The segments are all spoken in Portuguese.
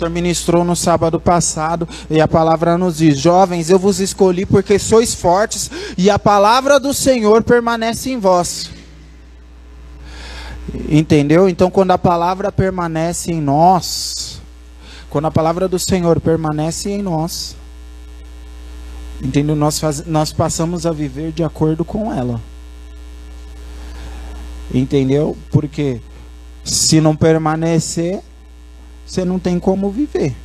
senhor ministrou no sábado passado e a palavra nos diz: Jovens, eu vos escolhi porque sois fortes e a palavra do Senhor permanece em vós. Entendeu? Então, quando a palavra permanece em nós, quando a palavra do Senhor permanece em nós, entendeu? Nós, faz, nós passamos a viver de acordo com ela. Entendeu? Porque se não permanecer, você não tem como viver.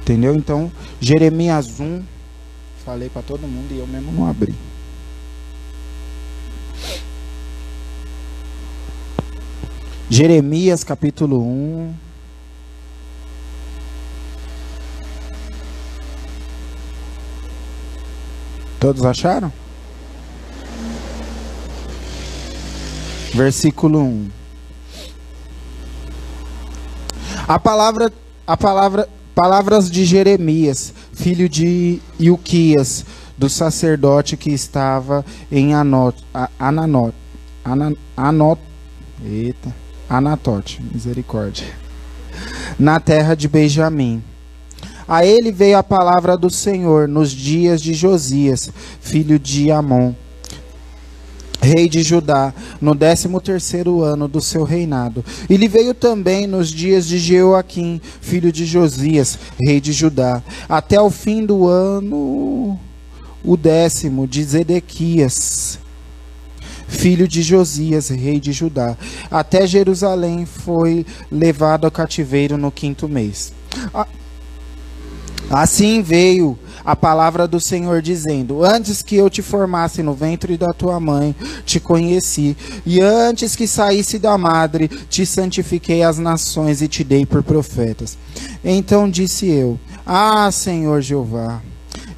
Entendeu? Então, Jeremias 1, falei para todo mundo e eu mesmo não abri. Jeremias capítulo 1. Todos acharam? Versículo 1. A palavra, a palavra, palavras de Jeremias, filho de Ilquias, do sacerdote que estava em Anot, Ananot, Anot, eita, Anatote, misericórdia, na terra de Benjamim. A ele veio a palavra do Senhor nos dias de Josias, filho de Amon, rei de Judá, no décimo terceiro ano do seu reinado. E lhe veio também nos dias de Jeoaquim, filho de Josias, rei de Judá, até o fim do ano, o décimo de Zedequias, filho de Josias, rei de Judá. Até Jerusalém foi levado ao cativeiro no quinto mês. Assim veio a palavra do Senhor dizendo: Antes que eu te formasse no ventre da tua mãe, te conheci, e antes que saísse da madre, te santifiquei as nações e te dei por profetas. Então disse eu: Ah, Senhor Jeová,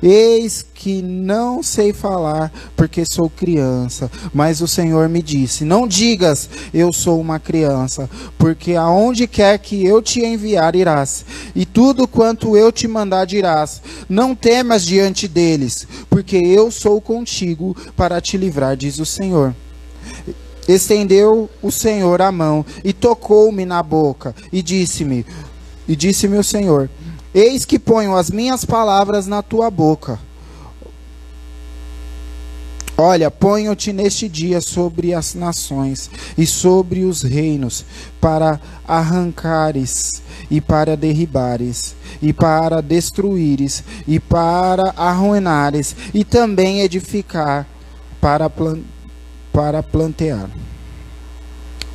Eis que não sei falar, porque sou criança. Mas o Senhor me disse: Não digas, eu sou uma criança, porque aonde quer que eu te enviar, irás, e tudo quanto eu te mandar dirás. Não temas diante deles, porque eu sou contigo para te livrar, diz o Senhor. Estendeu o Senhor a mão e tocou-me na boca e disse-me: E disse-me o Senhor: Eis que ponho as minhas palavras na tua boca. Olha, ponho-te neste dia sobre as nações e sobre os reinos, para arrancares e para derribares, e para destruíres e para arruinares, e também edificar para, plan para plantear.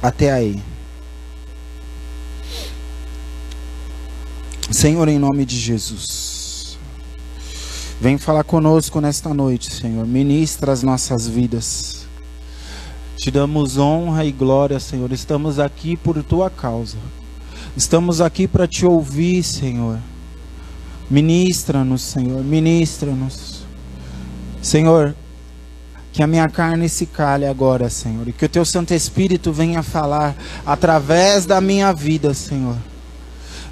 Até aí. Senhor, em nome de Jesus, vem falar conosco nesta noite, Senhor. Ministra as nossas vidas. Te damos honra e glória, Senhor. Estamos aqui por tua causa. Estamos aqui para te ouvir, Senhor. Ministra-nos, Senhor. Ministra-nos. Senhor, que a minha carne se cale agora, Senhor. E que o teu Santo Espírito venha falar através da minha vida, Senhor.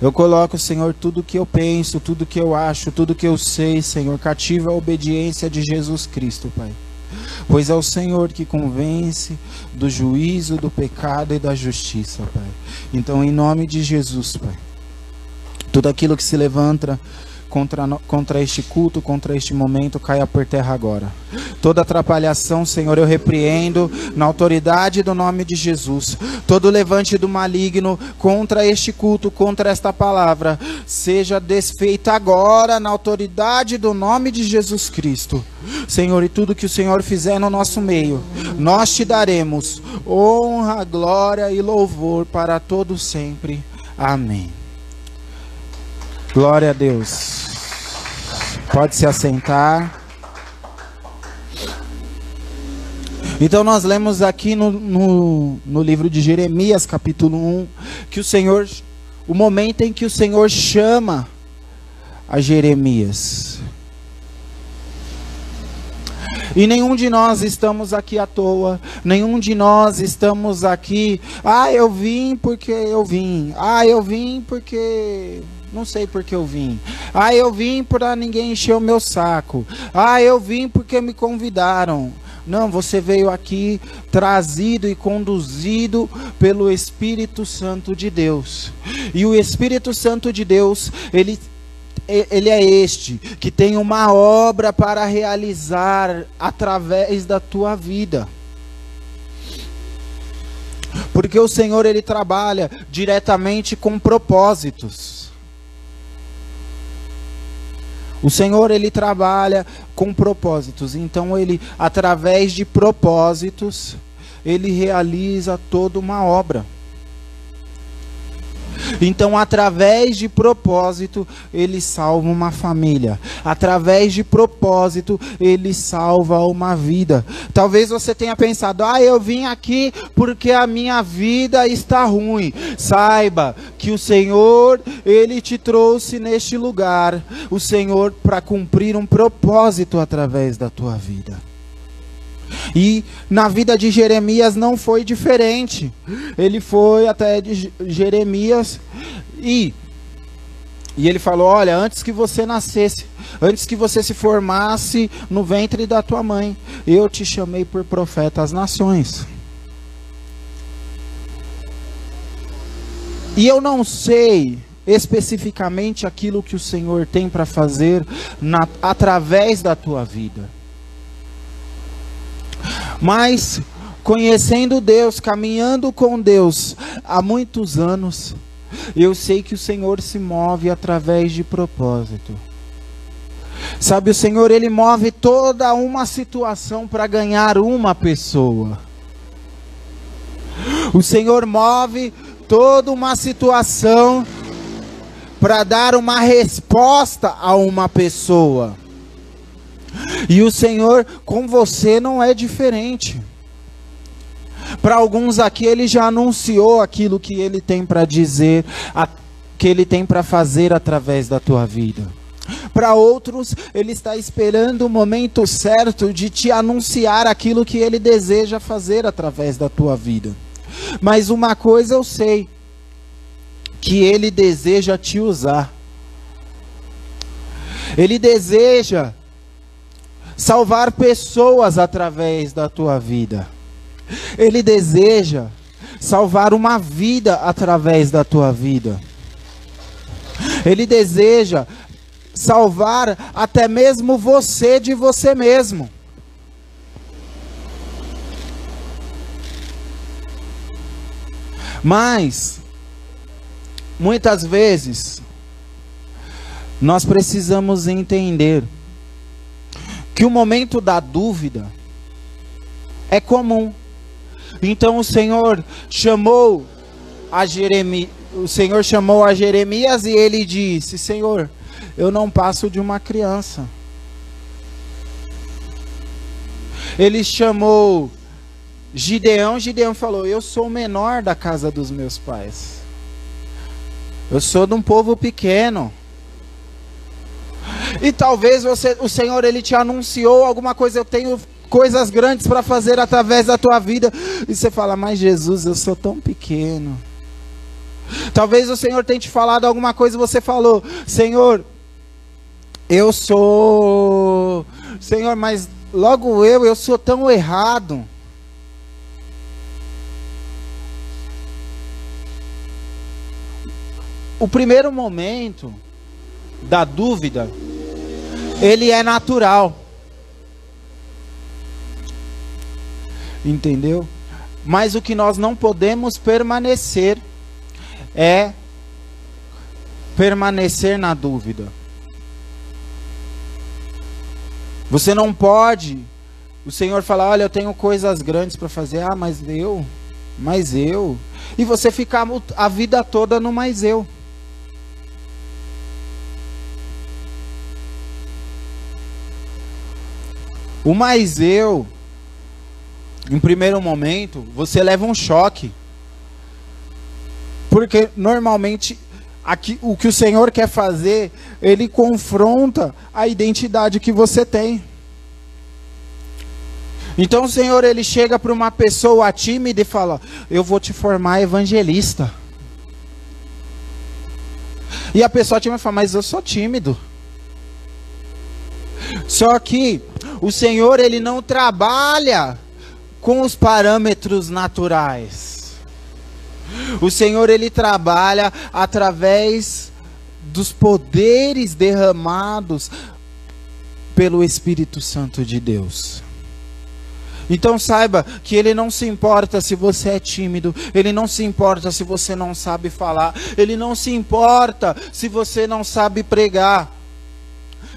Eu coloco, Senhor, tudo que eu penso, tudo que eu acho, tudo que eu sei, Senhor, cativa a obediência de Jesus Cristo, Pai. Pois é o Senhor que convence do juízo, do pecado e da justiça, Pai. Então, em nome de Jesus, Pai, tudo aquilo que se levanta contra, contra este culto, contra este momento, caia por terra agora. Toda atrapalhação, Senhor, eu repreendo na autoridade do nome de Jesus. Todo levante do maligno contra este culto, contra esta palavra, seja desfeita agora na autoridade do nome de Jesus Cristo. Senhor, e tudo que o Senhor fizer no nosso meio, nós te daremos honra, glória e louvor para todos sempre. Amém. Glória a Deus. Pode se assentar. Então nós lemos aqui no, no, no, livro de Jeremias, capítulo 1, que o Senhor, o momento em que o Senhor chama a Jeremias. E nenhum de nós estamos aqui à toa, nenhum de nós estamos aqui, ah, eu vim porque eu vim, ah, eu vim porque não sei porque eu vim. Ah, eu vim para ninguém encher o meu saco. Ah, eu vim porque me convidaram. Não, você veio aqui trazido e conduzido pelo Espírito Santo de Deus. E o Espírito Santo de Deus, ele ele é este que tem uma obra para realizar através da tua vida. Porque o Senhor ele trabalha diretamente com propósitos. O Senhor ele trabalha com propósitos. Então ele através de propósitos, ele realiza toda uma obra. Então, através de propósito, ele salva uma família. Através de propósito, ele salva uma vida. Talvez você tenha pensado: "Ah, eu vim aqui porque a minha vida está ruim". Saiba que o Senhor, ele te trouxe neste lugar, o Senhor para cumprir um propósito através da tua vida. E na vida de Jeremias não foi diferente. Ele foi até Jeremias e e ele falou: "Olha, antes que você nascesse, antes que você se formasse no ventre da tua mãe, eu te chamei por profeta às nações." E eu não sei especificamente aquilo que o Senhor tem para fazer na, através da tua vida. Mas conhecendo Deus, caminhando com Deus há muitos anos, eu sei que o Senhor se move através de propósito. Sabe, o Senhor ele move toda uma situação para ganhar uma pessoa. O Senhor move toda uma situação para dar uma resposta a uma pessoa. E o Senhor com você não é diferente. Para alguns aqui, ele já anunciou aquilo que ele tem para dizer, a, que ele tem para fazer através da tua vida. Para outros, ele está esperando o momento certo de te anunciar aquilo que ele deseja fazer através da tua vida. Mas uma coisa eu sei, que ele deseja te usar. Ele deseja salvar pessoas através da tua vida. Ele deseja salvar uma vida através da tua vida. Ele deseja salvar até mesmo você de você mesmo. Mas, muitas vezes, nós precisamos entender que o momento da dúvida é comum. Então o Senhor chamou a Jeremias, o Senhor chamou a Jeremias e ele disse: Senhor, eu não passo de uma criança. Ele chamou Gideão, Gideão falou: Eu sou o menor da casa dos meus pais. Eu sou de um povo pequeno. E talvez você, o Senhor ele te anunciou alguma coisa, eu tenho coisas grandes para fazer através da tua vida. E você fala: "Mas Jesus, eu sou tão pequeno". Talvez o Senhor tenha te falado alguma coisa e você falou: "Senhor, eu sou Senhor, mas logo eu, eu sou tão errado". O primeiro momento da dúvida ele é natural. Entendeu? Mas o que nós não podemos permanecer é permanecer na dúvida. Você não pode. O Senhor falar, olha, eu tenho coisas grandes para fazer. Ah, mas eu, mas eu. E você ficar a vida toda no mais eu. O mais eu, em primeiro momento, você leva um choque. Porque normalmente aqui, o que o Senhor quer fazer, ele confronta a identidade que você tem. Então o Senhor ele chega para uma pessoa tímida e fala: "Eu vou te formar evangelista". E a pessoa tímida fala: "Mas eu sou tímido". Só que o Senhor ele não trabalha com os parâmetros naturais. O Senhor ele trabalha através dos poderes derramados pelo Espírito Santo de Deus. Então saiba que ele não se importa se você é tímido, ele não se importa se você não sabe falar, ele não se importa se você não sabe pregar.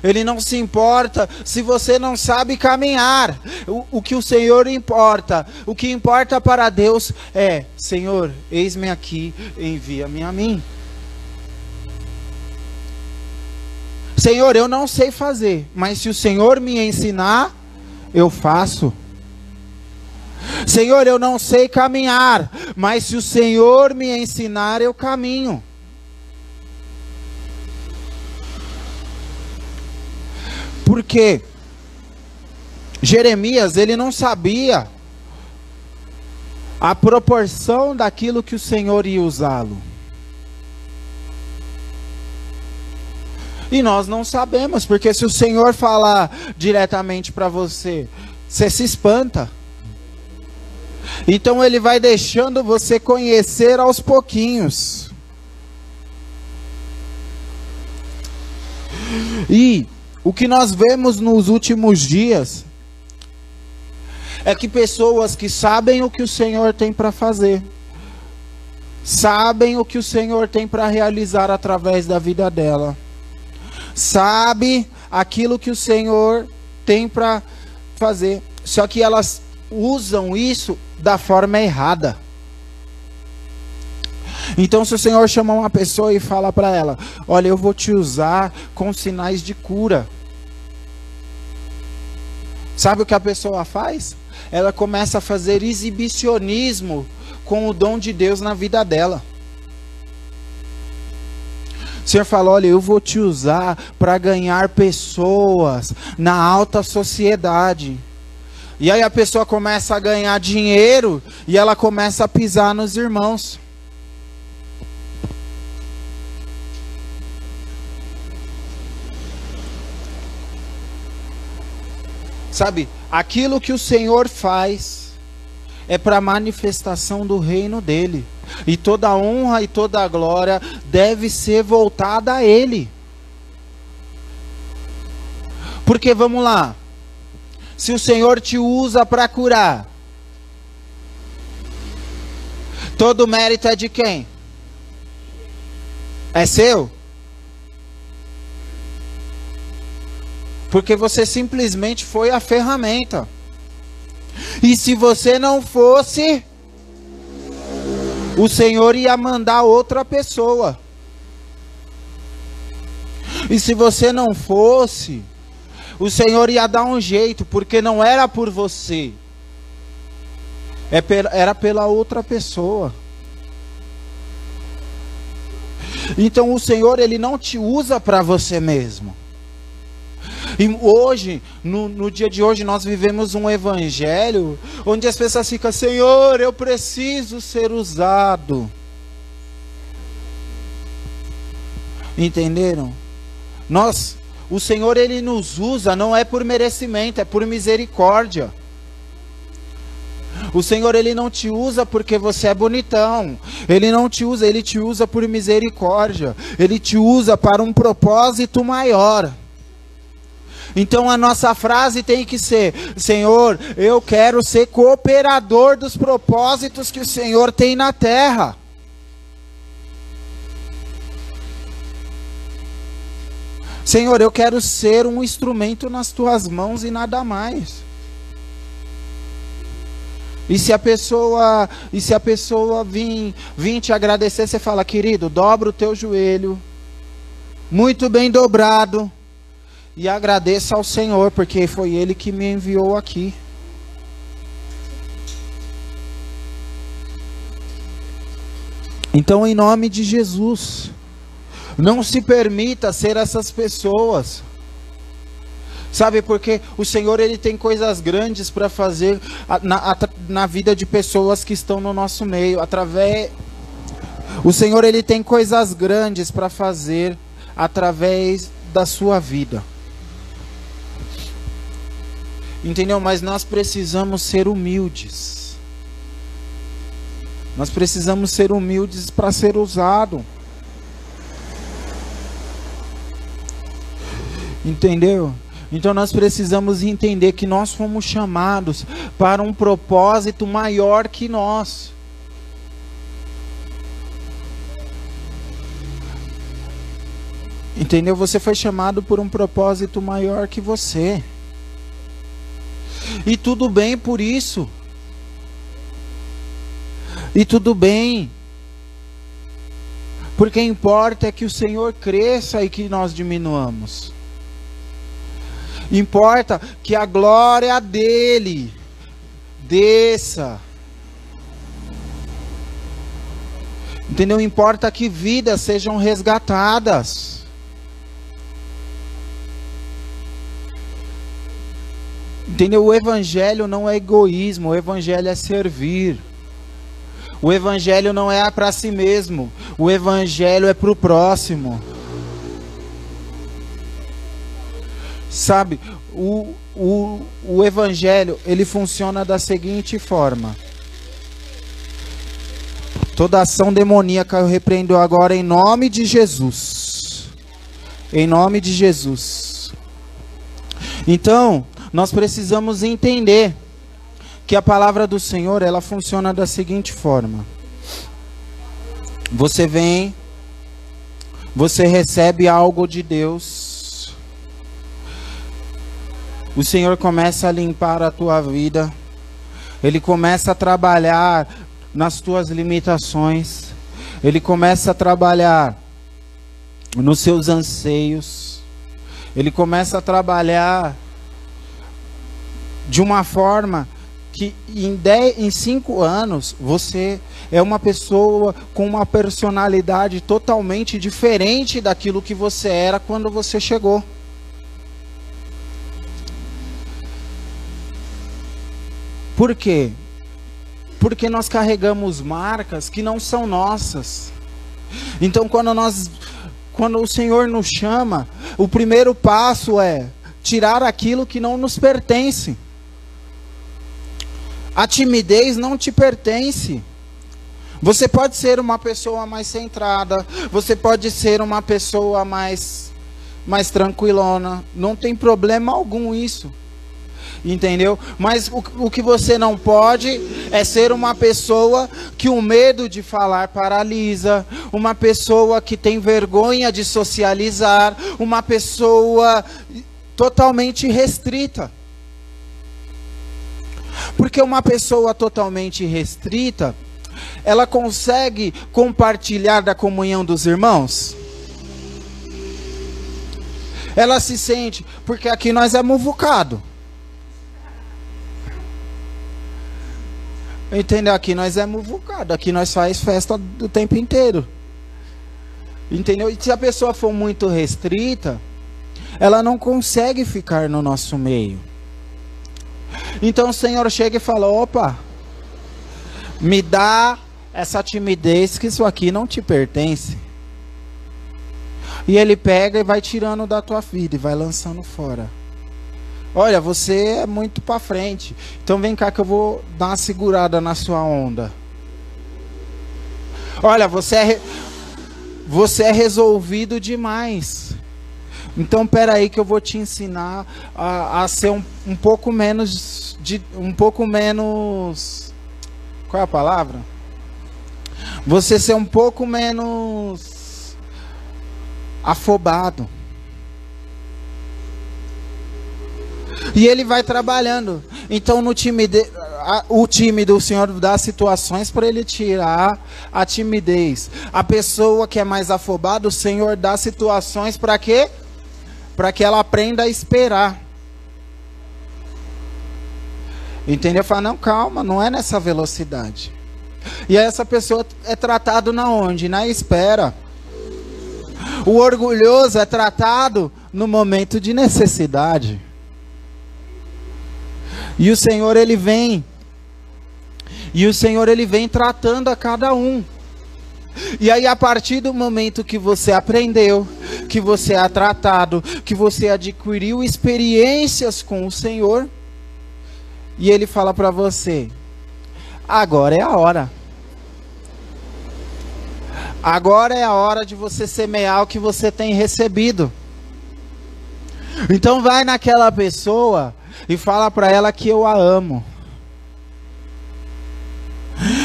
Ele não se importa se você não sabe caminhar. O, o, que o Senhor importa, o que importa para Deus é: Senhor, eis-me aqui, envia-me a mim. Senhor, eu não sei fazer, mas se o Senhor me ensinar, eu faço. Senhor, eu não sei caminhar, mas se o Senhor me ensinar, eu caminho. Porque Jeremias, ele não sabia a proporção daquilo que o Senhor ia usá-lo. E nós não sabemos, porque se o Senhor falar diretamente para você, você se espanta. Então ele vai deixando você conhecer aos pouquinhos. E o que nós vemos nos últimos dias é que pessoas que sabem o que o Senhor tem para fazer, sabem o que o Senhor tem para realizar através da vida dela, sabe aquilo que o Senhor tem para fazer, só que elas usam isso da forma errada. Então, se o Senhor chama uma pessoa e fala para ela: Olha, eu vou te usar com sinais de cura. Sabe o que a pessoa faz? Ela começa a fazer exibicionismo com o dom de Deus na vida dela. O Senhor fala: Olha, eu vou te usar para ganhar pessoas na alta sociedade. E aí a pessoa começa a ganhar dinheiro e ela começa a pisar nos irmãos. Sabe, aquilo que o Senhor faz é para manifestação do reino dele. E toda honra e toda glória deve ser voltada a ele. Porque vamos lá, se o Senhor te usa para curar, todo mérito é de quem? É seu? Porque você simplesmente foi a ferramenta. E se você não fosse, o Senhor ia mandar outra pessoa. E se você não fosse, o Senhor ia dar um jeito, porque não era por você, é era pela outra pessoa. Então o Senhor ele não te usa para você mesmo. E hoje, no, no, dia de hoje, nós vivemos um evangelho onde as pessoas ficam, Senhor, eu preciso ser usado. Entenderam? Nós o Senhor ele nos usa não é por merecimento, é por misericórdia. O Senhor ele não te usa porque você é bonitão. Ele não te usa, ele te usa por misericórdia. Ele te usa para um propósito maior. Então a nossa frase tem que ser: Senhor, eu quero ser cooperador dos propósitos que o Senhor tem na terra. Senhor, eu quero ser um instrumento nas tuas mãos e nada mais. E se a pessoa, e se a pessoa vir, vir te agradecer, você fala, querido, dobra o teu joelho, muito bem dobrado, e agradeça ao Senhor, porque foi Ele que me enviou aqui. Então, em nome de Jesus, não se permita ser essas pessoas. Sabe porque o Senhor ele tem coisas grandes para fazer na, na vida de pessoas que estão no nosso meio, através O Senhor ele tem coisas grandes para fazer através da sua vida. Entendeu? Mas nós precisamos ser humildes. Nós precisamos ser humildes para ser usado. Entendeu? Então nós precisamos entender que nós fomos chamados para um propósito maior que nós. Entendeu? Você foi chamado por um propósito maior que você. E tudo bem por isso. E tudo bem. Porque importa é que o Senhor cresça e que nós diminuamos. Importa que a glória dele desça. Entendeu? Importa que vidas sejam resgatadas. Entendeu? O evangelho não é egoísmo, o evangelho é servir. O evangelho não é para si mesmo, o evangelho é para o próximo. Sabe, o, o, o evangelho, ele funciona da seguinte forma. Toda ação demoníaca eu repreendo agora em nome de Jesus. Em nome de Jesus. Então, nós precisamos entender que a palavra do Senhor, ela funciona da seguinte forma. Você vem, você recebe algo de Deus. O Senhor começa a limpar a tua vida. Ele começa a trabalhar nas tuas limitações. Ele começa a trabalhar nos seus anseios. Ele começa a trabalhar de uma forma que em, dez, em cinco anos você é uma pessoa com uma personalidade totalmente diferente daquilo que você era quando você chegou. Por quê? Porque nós carregamos marcas que não são nossas. Então, quando nós, quando o Senhor nos chama, o primeiro passo é tirar aquilo que não nos pertence. A timidez não te pertence. Você pode ser uma pessoa mais centrada, você pode ser uma pessoa mais mais tranquilona, não tem problema algum isso. Entendeu? Mas o, o que você não pode é ser uma pessoa que o medo de falar paralisa, uma pessoa que tem vergonha de socializar, uma pessoa totalmente restrita. Porque uma pessoa totalmente restrita, ela consegue compartilhar da comunhão dos irmãos? Ela se sente, porque aqui nós é muvucado. Entendeu? Aqui nós é muvucado, aqui nós faz festa do tempo inteiro. Entendeu? E se a pessoa for muito restrita, ela não consegue ficar no nosso meio. Então o Senhor chega e fala: opa, me dá essa timidez que isso aqui não te pertence. E ele pega e vai tirando da tua vida e vai lançando fora. Olha, você é muito para frente. Então vem cá que eu vou dar uma segurada na sua onda. Olha, você é você é resolvido demais. Então, pera aí que eu vou te ensinar a, a ser um, um pouco menos de um pouco menos qual é a palavra? Você ser um pouco menos afobado. E ele vai trabalhando. Então no time de, o time do Senhor dá situações para ele tirar a timidez. A pessoa que é mais afobada, o Senhor dá situações para quê? Para que ela aprenda a esperar. Entendeu? Fala, não, calma, não é nessa velocidade. E essa pessoa é tratado na onde? Na espera. O orgulhoso é tratado no momento de necessidade. E o Senhor ele vem. E o Senhor ele vem tratando a cada um. E aí, a partir do momento que você aprendeu, que você é tratado, que você adquiriu experiências com o Senhor, e ele fala para você: agora é a hora. Agora é a hora de você semear o que você tem recebido. Então vai naquela pessoa e fala para ela que eu a amo.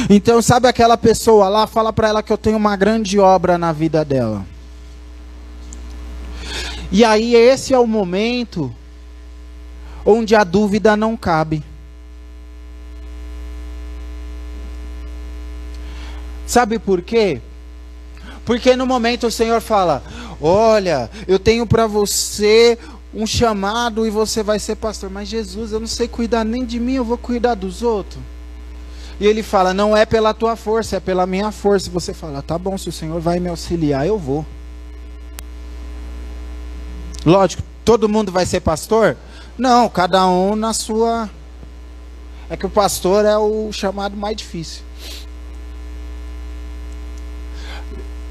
Então sabe aquela pessoa lá, fala para ela que eu tenho uma grande obra na vida dela. E aí esse é o momento onde a dúvida não cabe. Sabe por quê? Porque no momento o Senhor fala: Olha, eu tenho para você um chamado e você vai ser pastor. Mas Jesus, eu não sei cuidar nem de mim, eu vou cuidar dos outros. E ele fala: Não é pela tua força, é pela minha força. Você fala: Tá bom, se o Senhor vai me auxiliar, eu vou. Lógico, todo mundo vai ser pastor? Não, cada um na sua. É que o pastor é o chamado mais difícil.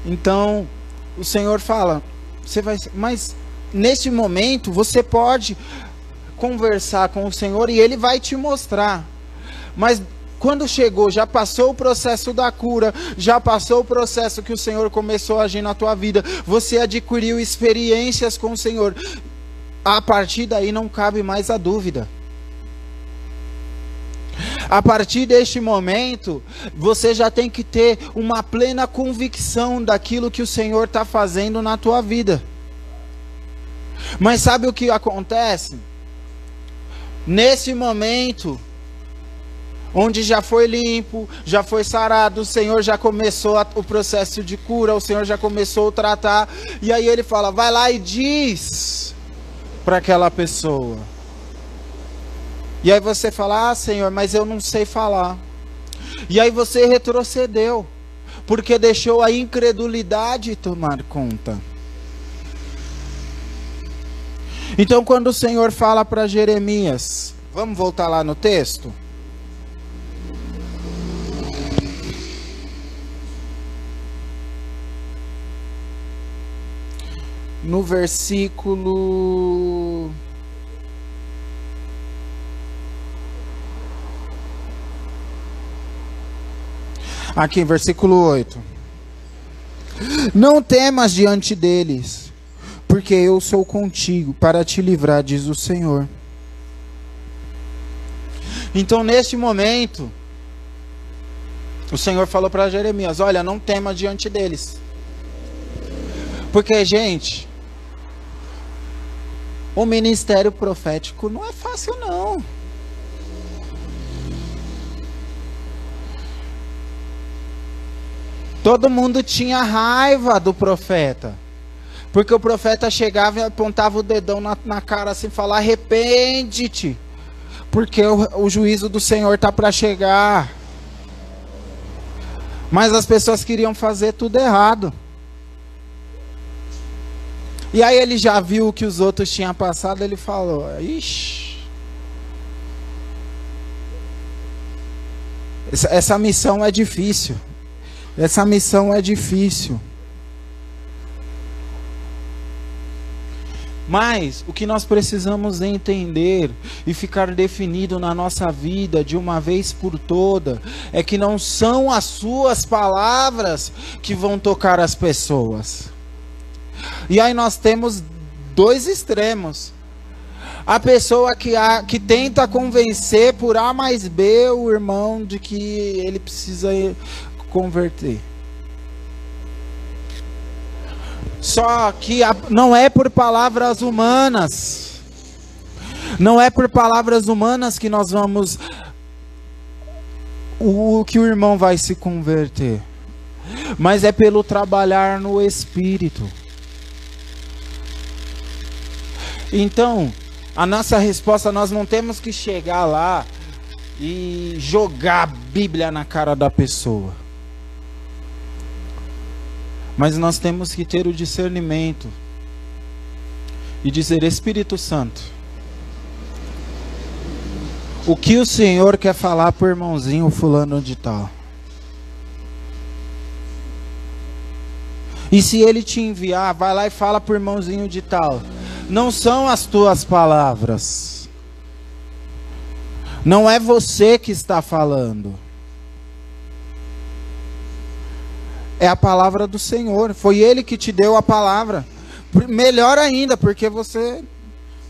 Então, o Senhor fala, você vai, mas neste momento você pode conversar com o Senhor e ele vai te mostrar. Mas quando chegou, já passou o processo da cura, já passou o processo que o Senhor começou a agir na tua vida, você adquiriu experiências com o Senhor. A partir daí não cabe mais a dúvida. A partir deste momento, você já tem que ter uma plena convicção daquilo que o Senhor está fazendo na tua vida. Mas sabe o que acontece? Nesse momento, onde já foi limpo, já foi sarado, o Senhor já começou a, o processo de cura, o Senhor já começou a tratar, e aí ele fala: vai lá e diz para aquela pessoa. E aí você fala: Ah, Senhor, mas eu não sei falar. E aí você retrocedeu, porque deixou a incredulidade tomar conta. Então, quando o Senhor fala para Jeremias, vamos voltar lá no texto? No versículo Aqui, versículo 8. Não temas diante deles, porque eu sou contigo para te livrar, diz o Senhor. Então, neste momento, o Senhor falou para Jeremias: Olha, não tema diante deles. Porque, gente, o ministério profético não é fácil, não. Todo mundo tinha raiva do profeta. Porque o profeta chegava e apontava o dedão na, na cara assim, falar: arrepende-te, porque o, o juízo do Senhor está para chegar. Mas as pessoas queriam fazer tudo errado. E aí ele já viu o que os outros tinham passado, ele falou: Ixi. Essa, essa missão é difícil. Essa missão é difícil. Mas o que nós precisamos entender e ficar definido na nossa vida de uma vez por toda é que não são as suas palavras que vão tocar as pessoas. E aí nós temos dois extremos. A pessoa que, a, que tenta convencer por A mais B o irmão de que ele precisa converter. Só que a, não é por palavras humanas. Não é por palavras humanas que nós vamos. O que o irmão vai se converter. Mas é pelo trabalhar no espírito. Então, a nossa resposta, nós não temos que chegar lá e jogar a Bíblia na cara da pessoa. Mas nós temos que ter o discernimento e dizer: Espírito Santo, o que o Senhor quer falar para o irmãozinho fulano de tal? E se ele te enviar, vai lá e fala para o irmãozinho de tal. Não são as tuas palavras, Não é você que está falando. É a palavra do Senhor. Foi Ele que te deu a palavra. Melhor ainda, porque você.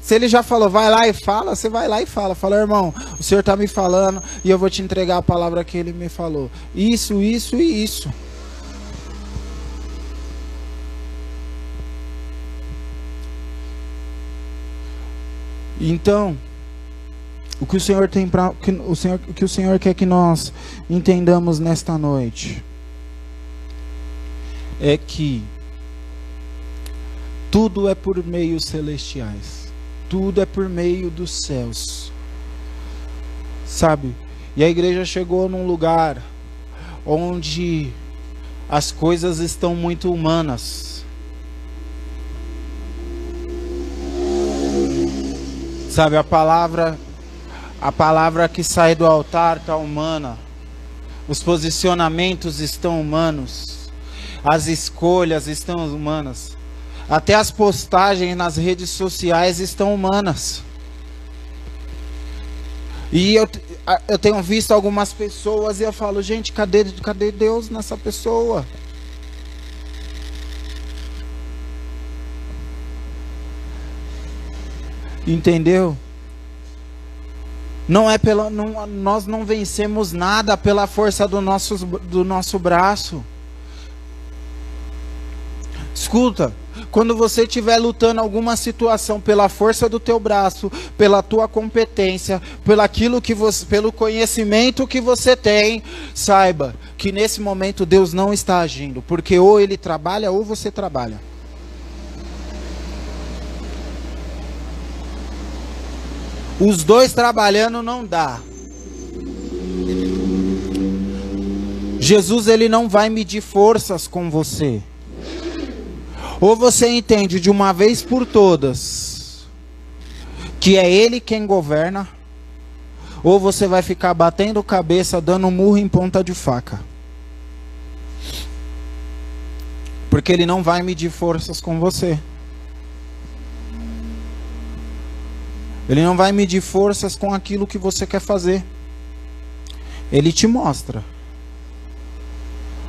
Se ele já falou, vai lá e fala, você vai lá e fala. Fala, irmão, o Senhor está me falando e eu vou te entregar a palavra que ele me falou. Isso, isso e isso. Então, o que o Senhor tem para o Senhor, o que o Senhor quer que nós entendamos nesta noite é que tudo é por meios celestiais. Tudo é por meio dos céus. Sabe? E a igreja chegou num lugar onde as coisas estão muito humanas. Sabe, a palavra a palavra que sai do altar está humana. Os posicionamentos estão humanos. As escolhas estão humanas. Até as postagens nas redes sociais estão humanas. E eu, eu tenho visto algumas pessoas e eu falo, gente, cadê, cadê Deus nessa pessoa? Entendeu? Não é pela, não, nós não vencemos nada pela força do nosso, do nosso braço. Escuta, quando você estiver lutando alguma situação pela força do teu braço, pela tua competência, pelo aquilo que você, pelo conhecimento que você tem, saiba que nesse momento Deus não está agindo, porque ou ele trabalha ou você trabalha. Os dois trabalhando não dá. Jesus ele não vai medir forças com você. Ou você entende de uma vez por todas que é Ele quem governa, ou você vai ficar batendo cabeça, dando murro em ponta de faca. Porque Ele não vai medir forças com você. Ele não vai medir forças com aquilo que você quer fazer. Ele te mostra.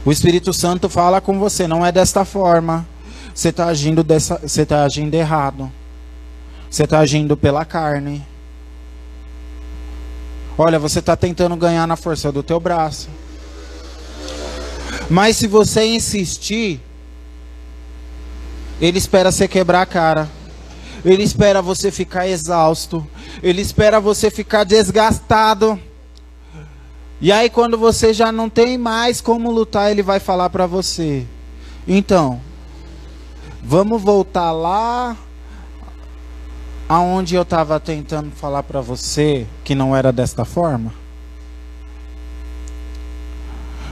O Espírito Santo fala com você, não é desta forma. Você está agindo dessa, você está agindo errado. Você está agindo pela carne. Olha, você está tentando ganhar na força do teu braço. Mas se você insistir, ele espera você quebrar a cara. Ele espera você ficar exausto. Ele espera você ficar desgastado. E aí quando você já não tem mais como lutar, ele vai falar para você: "Então, Vamos voltar lá aonde eu estava tentando falar para você que não era desta forma.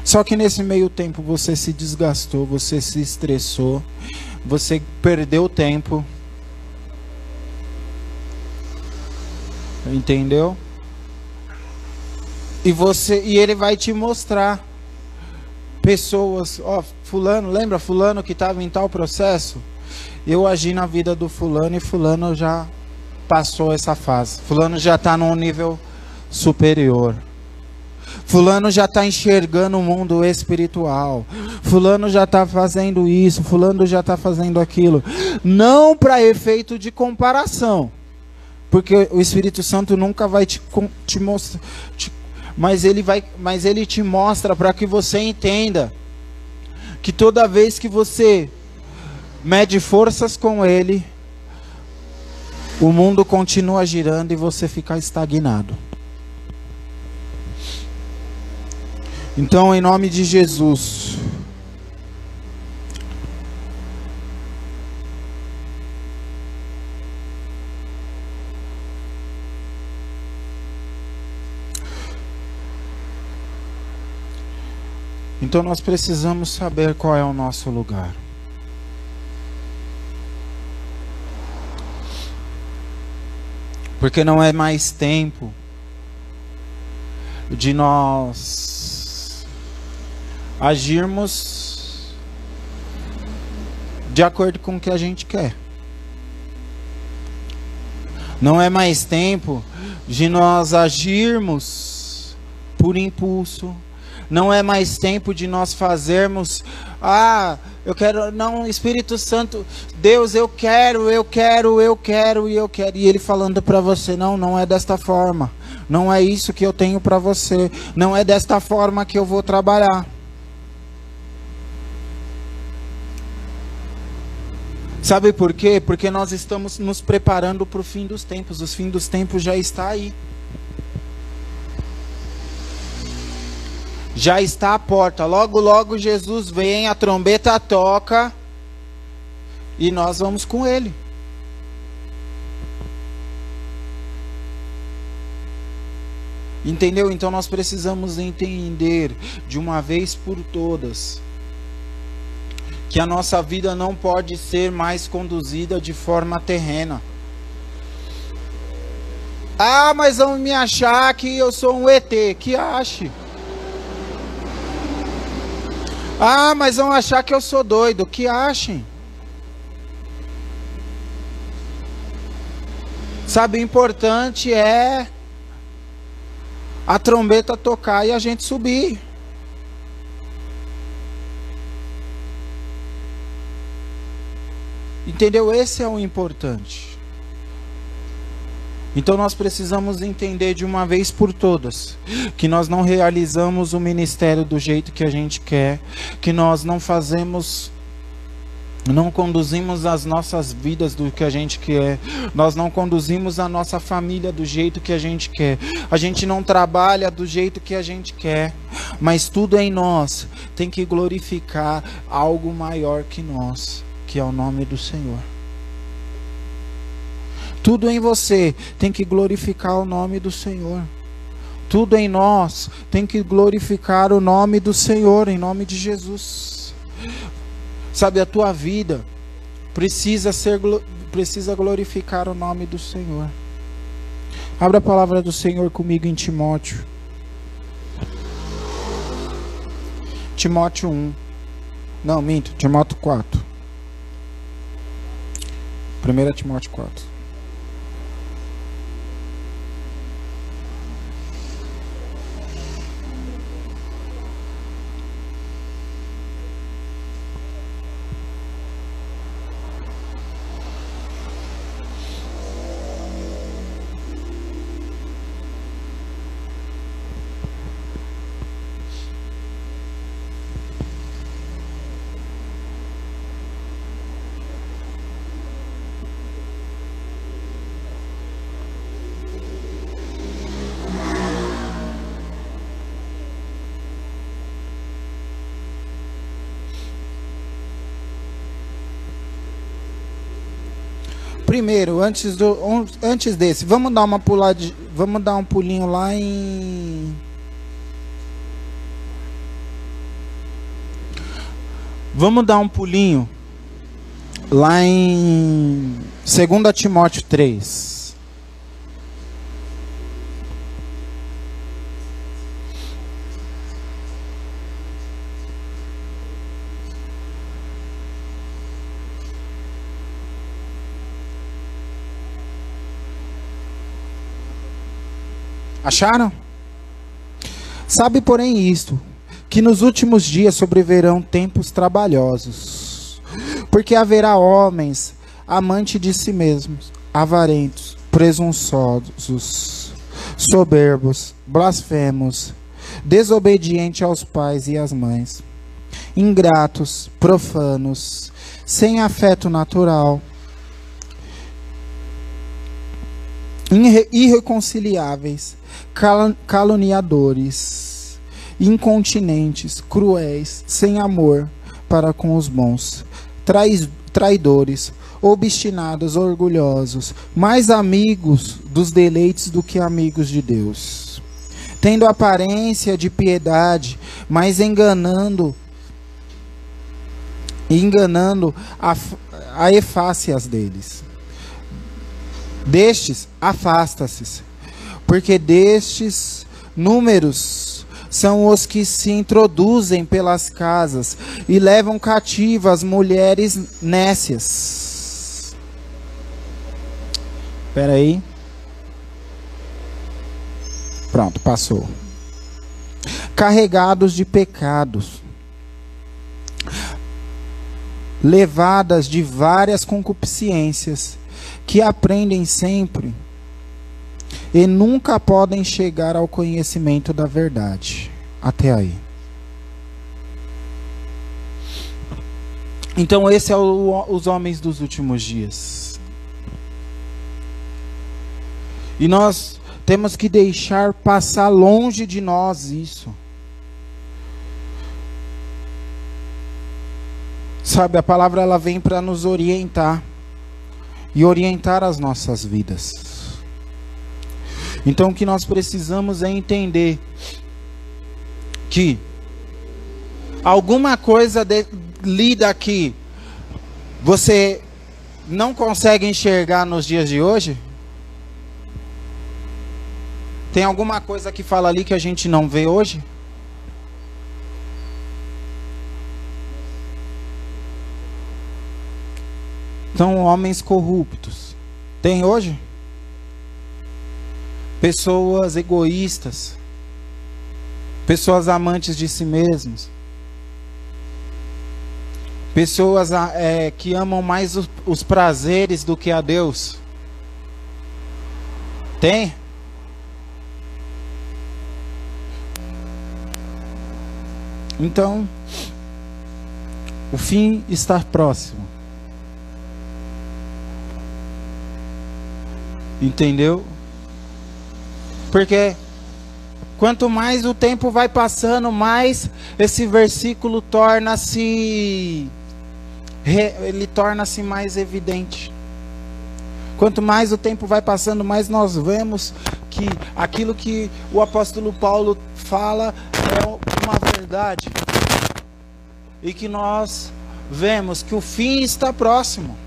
Só que nesse meio tempo você se desgastou, você se estressou, você perdeu tempo. Entendeu? E você e ele vai te mostrar pessoas, ó, fulano, lembra fulano que estava em tal processo? Eu agi na vida do fulano e fulano já passou essa fase. Fulano já está num nível superior. Fulano já está enxergando o mundo espiritual. Fulano já está fazendo isso. Fulano já está fazendo aquilo. Não para efeito de comparação. Porque o Espírito Santo nunca vai te, te mostrar. Te mas ele vai, mas ele te mostra para que você entenda que toda vez que você mede forças com ele, o mundo continua girando e você fica estagnado. Então, em nome de Jesus, Então nós precisamos saber qual é o nosso lugar. Porque não é mais tempo de nós agirmos de acordo com o que a gente quer. Não é mais tempo de nós agirmos por impulso. Não é mais tempo de nós fazermos, ah, eu quero, não, Espírito Santo, Deus, eu quero, eu quero, eu quero e eu quero. E ele falando para você, não, não é desta forma. Não é isso que eu tenho para você. Não é desta forma que eu vou trabalhar. Sabe por quê? Porque nós estamos nos preparando para o fim dos tempos. O fim dos tempos já está aí. Já está à porta. Logo, logo Jesus vem, a trombeta toca e nós vamos com ele. Entendeu? Então nós precisamos entender de uma vez por todas que a nossa vida não pode ser mais conduzida de forma terrena. Ah, mas vão me achar que eu sou um ET. Que ache. Ah, mas vão achar que eu sou doido. Que achem. Sabe, o importante é a trombeta tocar e a gente subir. Entendeu? Esse é o importante. Então nós precisamos entender de uma vez por todas que nós não realizamos o ministério do jeito que a gente quer, que nós não fazemos não conduzimos as nossas vidas do que a gente quer, nós não conduzimos a nossa família do jeito que a gente quer, a gente não trabalha do jeito que a gente quer, mas tudo em nós tem que glorificar algo maior que nós que é o nome do Senhor. Tudo em você tem que glorificar o nome do Senhor. Tudo em nós tem que glorificar o nome do Senhor, em nome de Jesus. Sabe, a tua vida precisa ser precisa glorificar o nome do Senhor. Abra a palavra do Senhor comigo em Timóteo. Timóteo 1. Não, minto, Timóteo 4. 1 Timóteo 4. Primeiro, antes do antes desse, vamos dar uma pulada, vamos dar um pulinho lá em Vamos dar um pulinho lá em 2 Timóteo 3. Acharam? Sabe, porém, isto: que nos últimos dias sobreverão tempos trabalhosos, porque haverá homens amantes de si mesmos, avarentos, presunçosos, soberbos, blasfemos, desobedientes aos pais e às mães, ingratos, profanos, sem afeto natural irreconciliáveis, caluniadores, incontinentes, cruéis, sem amor para com os bons, traidores, obstinados, orgulhosos, mais amigos dos deleites do que amigos de Deus, tendo aparência de piedade, mas enganando enganando a, a efácias deles. Destes, afasta-se, porque destes números são os que se introduzem pelas casas e levam cativas mulheres nécias. Espera aí. Pronto, passou. Carregados de pecados, levadas de várias concupiscências, que aprendem sempre e nunca podem chegar ao conhecimento da verdade. Até aí. Então, esse é o, os homens dos últimos dias. E nós temos que deixar passar longe de nós isso. Sabe, a palavra ela vem para nos orientar e orientar as nossas vidas. Então o que nós precisamos é entender que alguma coisa de, lida aqui você não consegue enxergar nos dias de hoje? Tem alguma coisa que fala ali que a gente não vê hoje? Então, homens corruptos. Tem hoje? Pessoas egoístas. Pessoas amantes de si mesmos. Pessoas ah, é, que amam mais os, os prazeres do que a Deus. Tem? Então, o fim está próximo. Entendeu? Porque quanto mais o tempo vai passando, mais esse versículo torna-se ele torna-se mais evidente. Quanto mais o tempo vai passando, mais nós vemos que aquilo que o apóstolo Paulo fala é uma verdade. E que nós vemos que o fim está próximo.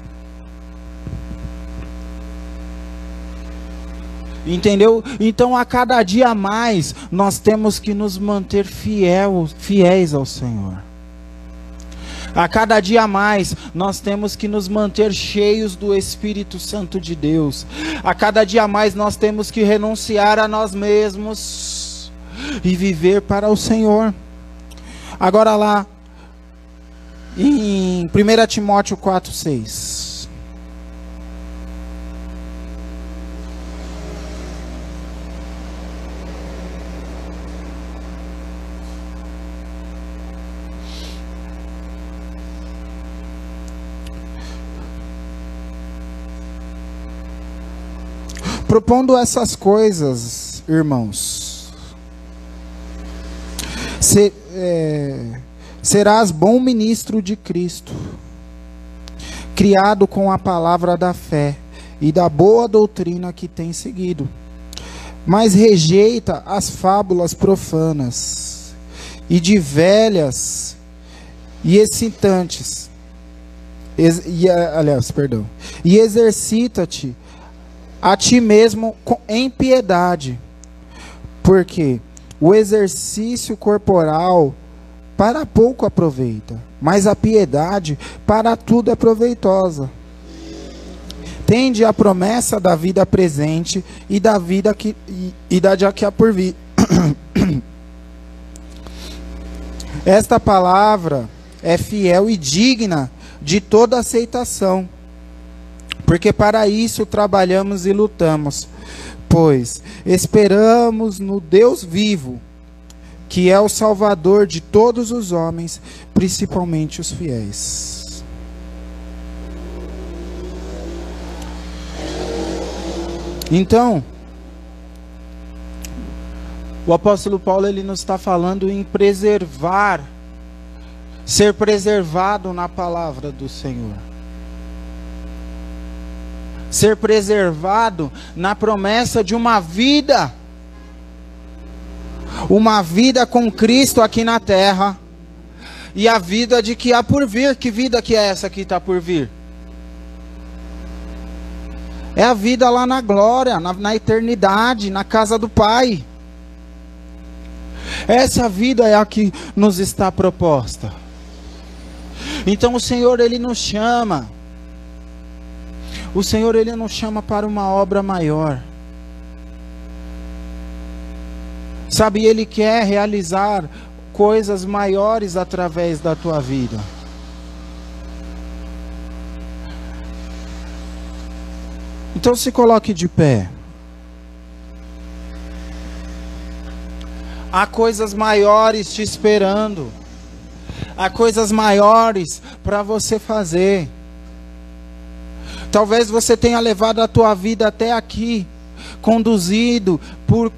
Entendeu? Então a cada dia mais nós temos que nos manter fiel, fiéis ao Senhor. A cada dia mais, nós temos que nos manter cheios do Espírito Santo de Deus. A cada dia mais, nós temos que renunciar a nós mesmos e viver para o Senhor. Agora lá, em 1 Timóteo 4, 6. Propondo essas coisas, irmãos, se, é, serás bom ministro de Cristo, criado com a palavra da fé e da boa doutrina que tem seguido. Mas rejeita as fábulas profanas e de velhas e excitantes. Ex, e, aliás, perdão. E exercita-te a ti mesmo em piedade, porque o exercício corporal para pouco aproveita, mas a piedade para tudo é proveitosa. Tende a promessa da vida presente e da vida que e, e da que há por vir. Esta palavra é fiel e digna de toda aceitação porque para isso trabalhamos e lutamos, pois esperamos no Deus vivo, que é o Salvador de todos os homens, principalmente os fiéis. Então, o apóstolo Paulo ele nos está falando em preservar, ser preservado na palavra do Senhor ser preservado na promessa de uma vida, uma vida com Cristo aqui na terra, e a vida de que há por vir. Que vida que é essa que está por vir? É a vida lá na glória, na, na eternidade, na casa do Pai. Essa vida é a que nos está proposta. Então o Senhor ele nos chama O Senhor ele nos chama para uma obra maior. Sabe, ele quer realizar coisas maiores através da tua vida. Então se coloque de pé. Há coisas maiores te esperando. Há coisas maiores para você fazer. Talvez você tenha levado a tua vida até aqui, conduzido por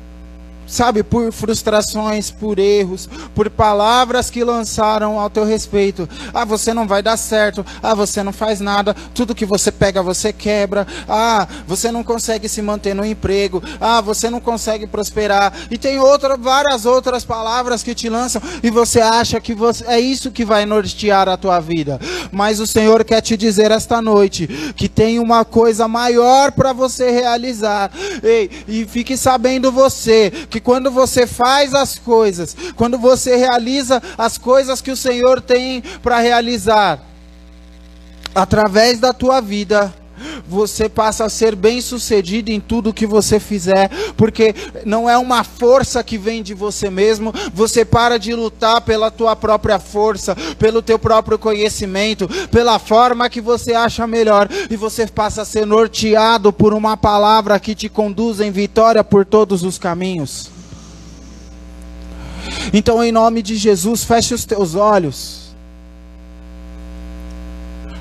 sabe, por frustrações, por erros, por palavras que lançaram ao teu respeito. Ah, você não vai dar certo. Ah, você não faz nada. Tudo que você pega, você quebra. Ah, você não consegue se manter no emprego. Ah, você não consegue prosperar. E tem outra, várias outras palavras que te lançam e você acha que você, é isso que vai nortear a tua vida. Mas o Senhor quer te dizer esta noite que tem uma coisa maior para você realizar. Ei, e fique sabendo você que que quando você faz as coisas, quando você realiza as coisas que o Senhor tem para realizar, através da tua vida, você passa a ser bem sucedido em tudo que você fizer, porque não é uma força que vem de você mesmo, você para de lutar pela tua própria força, pelo teu próprio conhecimento, pela forma que você acha melhor, e você passa a ser norteado por uma palavra que te conduz em vitória por todos os caminhos. Então, em nome de Jesus, feche os teus olhos.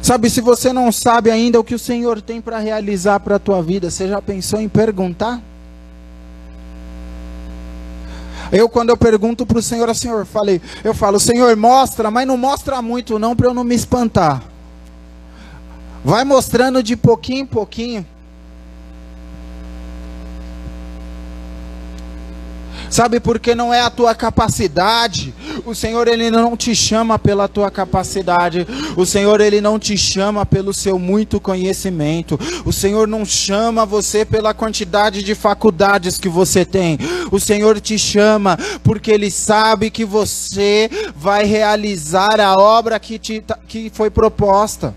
Sabe, se você não sabe ainda o que o Senhor tem para realizar para a tua vida, você já pensou em perguntar? Eu, quando eu pergunto para o Senhor, Senhor, falei, eu falo, Senhor, mostra, mas não mostra muito não, para eu não me espantar. Vai mostrando de pouquinho em pouquinho. Sabe por que não é a tua capacidade? O Senhor ele não te chama pela tua capacidade. O Senhor ele não te chama pelo seu muito conhecimento. O Senhor não chama você pela quantidade de faculdades que você tem. O Senhor te chama porque ele sabe que você vai realizar a obra que te que foi proposta.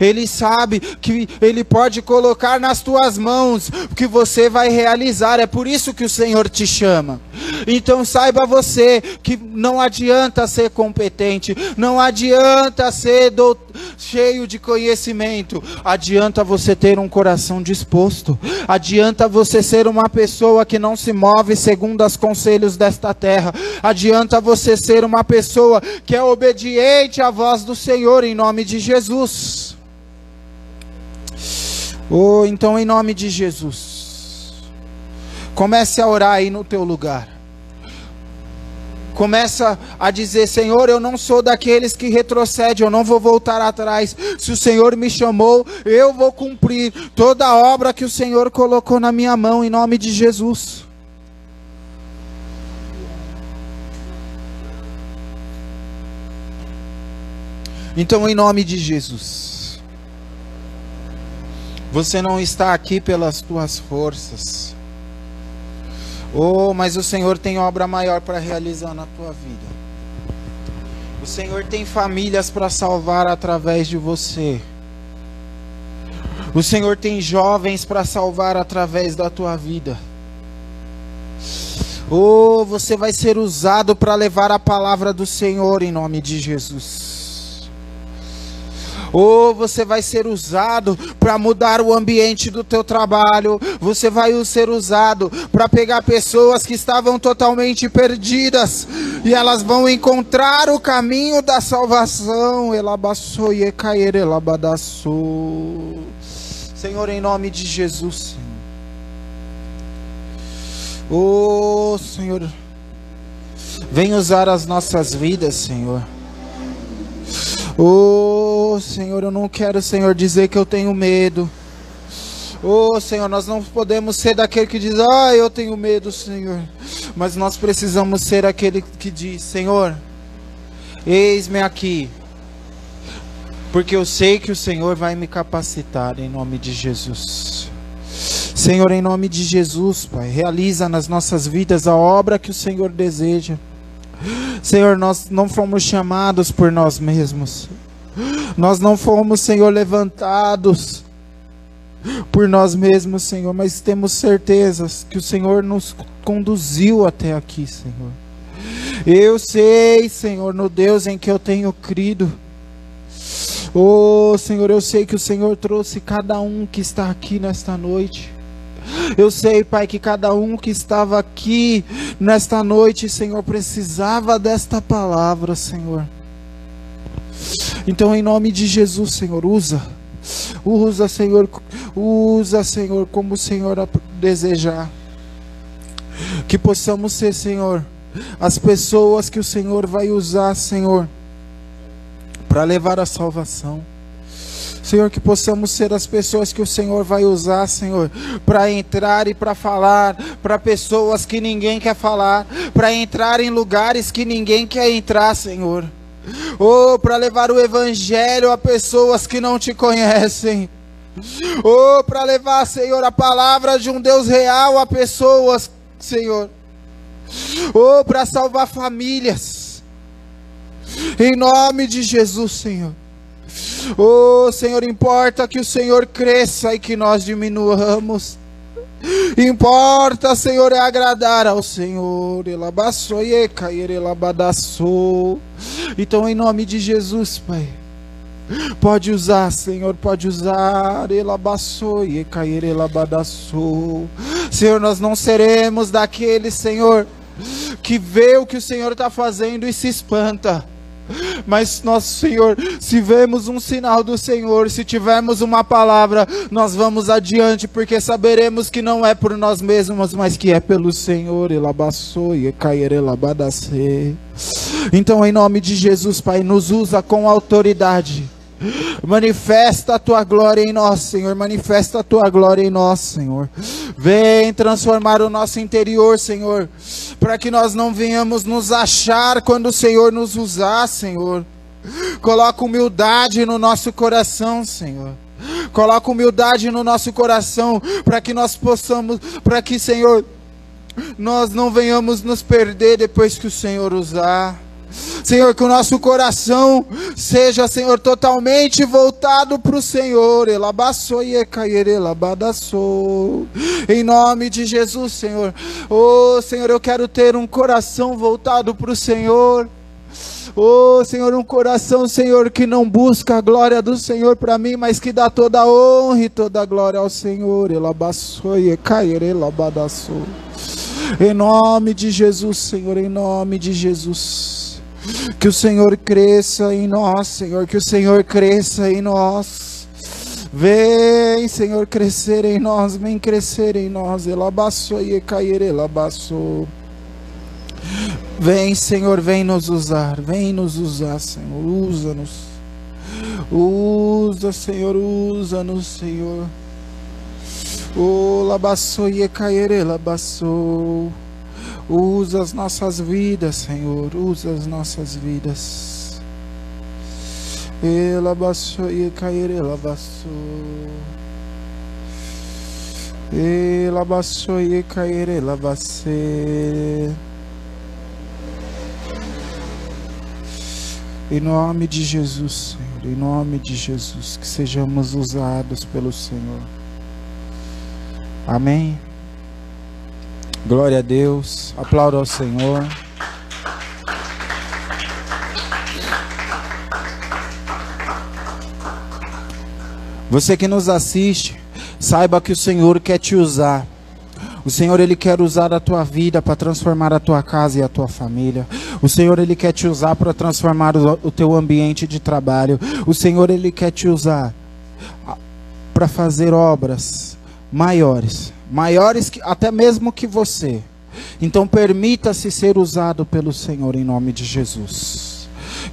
Ele sabe que Ele pode colocar nas tuas mãos o que você vai realizar. É por isso que o Senhor te chama. Então saiba você que não adianta ser competente, não adianta ser do... cheio de conhecimento, adianta você ter um coração disposto, adianta você ser uma pessoa que não se move segundo os conselhos desta terra, adianta você ser uma pessoa que é obediente à voz do Senhor em nome de Jesus. Oh, então em nome de Jesus. Comece a orar aí no teu lugar. Começa a dizer, Senhor, eu não sou daqueles que retrocedem, eu não vou voltar atrás. Se o Senhor me chamou, eu vou cumprir toda a obra que o Senhor colocou na minha mão, em nome de Jesus. Então, em nome de Jesus. Você não está aqui pelas tuas forças. Oh, mas o Senhor tem obra maior para realizar na tua vida. O Senhor tem famílias para salvar através de você. O Senhor tem jovens para salvar através da tua vida. Oh, você vai ser usado para levar a palavra do Senhor em nome de Jesus ou você vai ser usado para mudar o ambiente do teu trabalho, você vai ser usado para pegar pessoas que estavam totalmente perdidas e elas vão encontrar o caminho da salvação. Senhor, em nome de Jesus. Oh, Senhor, vem usar as nossas vidas, Senhor. Oh, Senhor, eu não quero, Senhor, dizer que eu tenho medo. Oh, Senhor, nós não podemos ser daquele que diz, ah, eu tenho medo, Senhor. Mas nós precisamos ser aquele que diz, Senhor, eis-me aqui. Porque eu sei que o Senhor vai me capacitar em nome de Jesus. Senhor, em nome de Jesus, Pai, realiza nas nossas vidas a obra que o Senhor deseja. Senhor, nós não fomos chamados por nós mesmos. Nós não fomos, Senhor, levantados por nós mesmos, Senhor, mas temos certezas que o Senhor nos conduziu até aqui, Senhor. Eu sei, Senhor, no Deus em que eu tenho crido. Oh, Senhor, eu sei que o Senhor trouxe cada um que está aqui nesta noite. Eu sei, Pai, que cada um que estava aqui nesta noite, Senhor, precisava desta palavra, Senhor. Então, em nome de Jesus, Senhor, usa. Usa, Senhor, usa, Senhor, como o Senhor desejar. Que possamos ser, Senhor, as pessoas que o Senhor vai usar, Senhor para levar a salvação. Senhor, que possamos ser as pessoas que o Senhor vai usar, Senhor, para entrar e para falar para pessoas que ninguém quer falar, para entrar em lugares que ninguém quer entrar, Senhor. Ou oh, para levar o Evangelho a pessoas que não te conhecem. Ou oh, para levar, Senhor, a palavra de um Deus real a pessoas, Senhor. Ou oh, para salvar famílias. Em nome de Jesus, Senhor. Oh, Senhor, importa que o Senhor cresça e que nós diminuamos. Importa, Senhor, é agradar ao Senhor. Então, em nome de Jesus, Pai. Pode usar, Senhor, pode usar. Senhor, nós não seremos daqueles, Senhor, que vê o que o Senhor está fazendo e se espanta. Mas nosso Senhor, se vemos um sinal do Senhor, se tivermos uma palavra, nós vamos adiante, porque saberemos que não é por nós mesmos, mas que é pelo Senhor. Então, em nome de Jesus, Pai, nos usa com autoridade Manifesta a tua glória em nós, Senhor. Manifesta a tua glória em nós, Senhor. Vem transformar o nosso interior, Senhor, para que nós não venhamos nos achar quando o Senhor nos usar, Senhor. Coloca humildade no nosso coração, Senhor. Coloca humildade no nosso coração para que nós possamos, para que, Senhor, nós não venhamos nos perder depois que o Senhor usar. Senhor, que o nosso coração seja, Senhor, totalmente voltado para o Senhor. Em nome de Jesus, Senhor. Oh, Senhor, eu quero ter um coração voltado para o Senhor. Oh, Senhor, um coração, Senhor, que não busca a glória do Senhor para mim, mas que dá toda a honra e toda a glória ao Senhor. Em nome de Jesus, Senhor, em nome de Jesus. Que o Senhor cresça em nós, Senhor. Que o Senhor cresça em nós. Vem, Senhor, crescer em nós. Vem crescer em nós. Elabaçou e cair, elabaçou. Vem, Senhor, vem nos usar. Vem nos usar, Senhor. Usa-nos. Usa, Senhor, usa-nos, Senhor. O labaçou e cair, labaçou. Usa as nossas vidas, Senhor. Usa as nossas vidas. Ela baixou e cair, ela baixou. Ela baixou e cair, ela. Em nome de Jesus, Senhor, em nome de Jesus, que sejamos usados pelo Senhor. Amém. Glória a Deus. Aplauda ao Senhor. Você que nos assiste, saiba que o Senhor quer te usar. O Senhor ele quer usar a tua vida para transformar a tua casa e a tua família. O Senhor ele quer te usar para transformar o, teu ambiente de trabalho. O Senhor ele quer te usar para fazer obras maiores maiores que, até mesmo que você. Então permita-se ser usado pelo Senhor em nome de Jesus.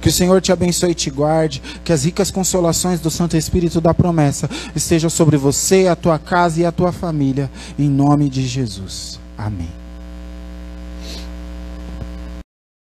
Que o Senhor te abençoe e te guarde, que as ricas consolações do Santo Espírito da promessa estejam sobre você, a tua casa e a tua família, em nome de Jesus. Amém.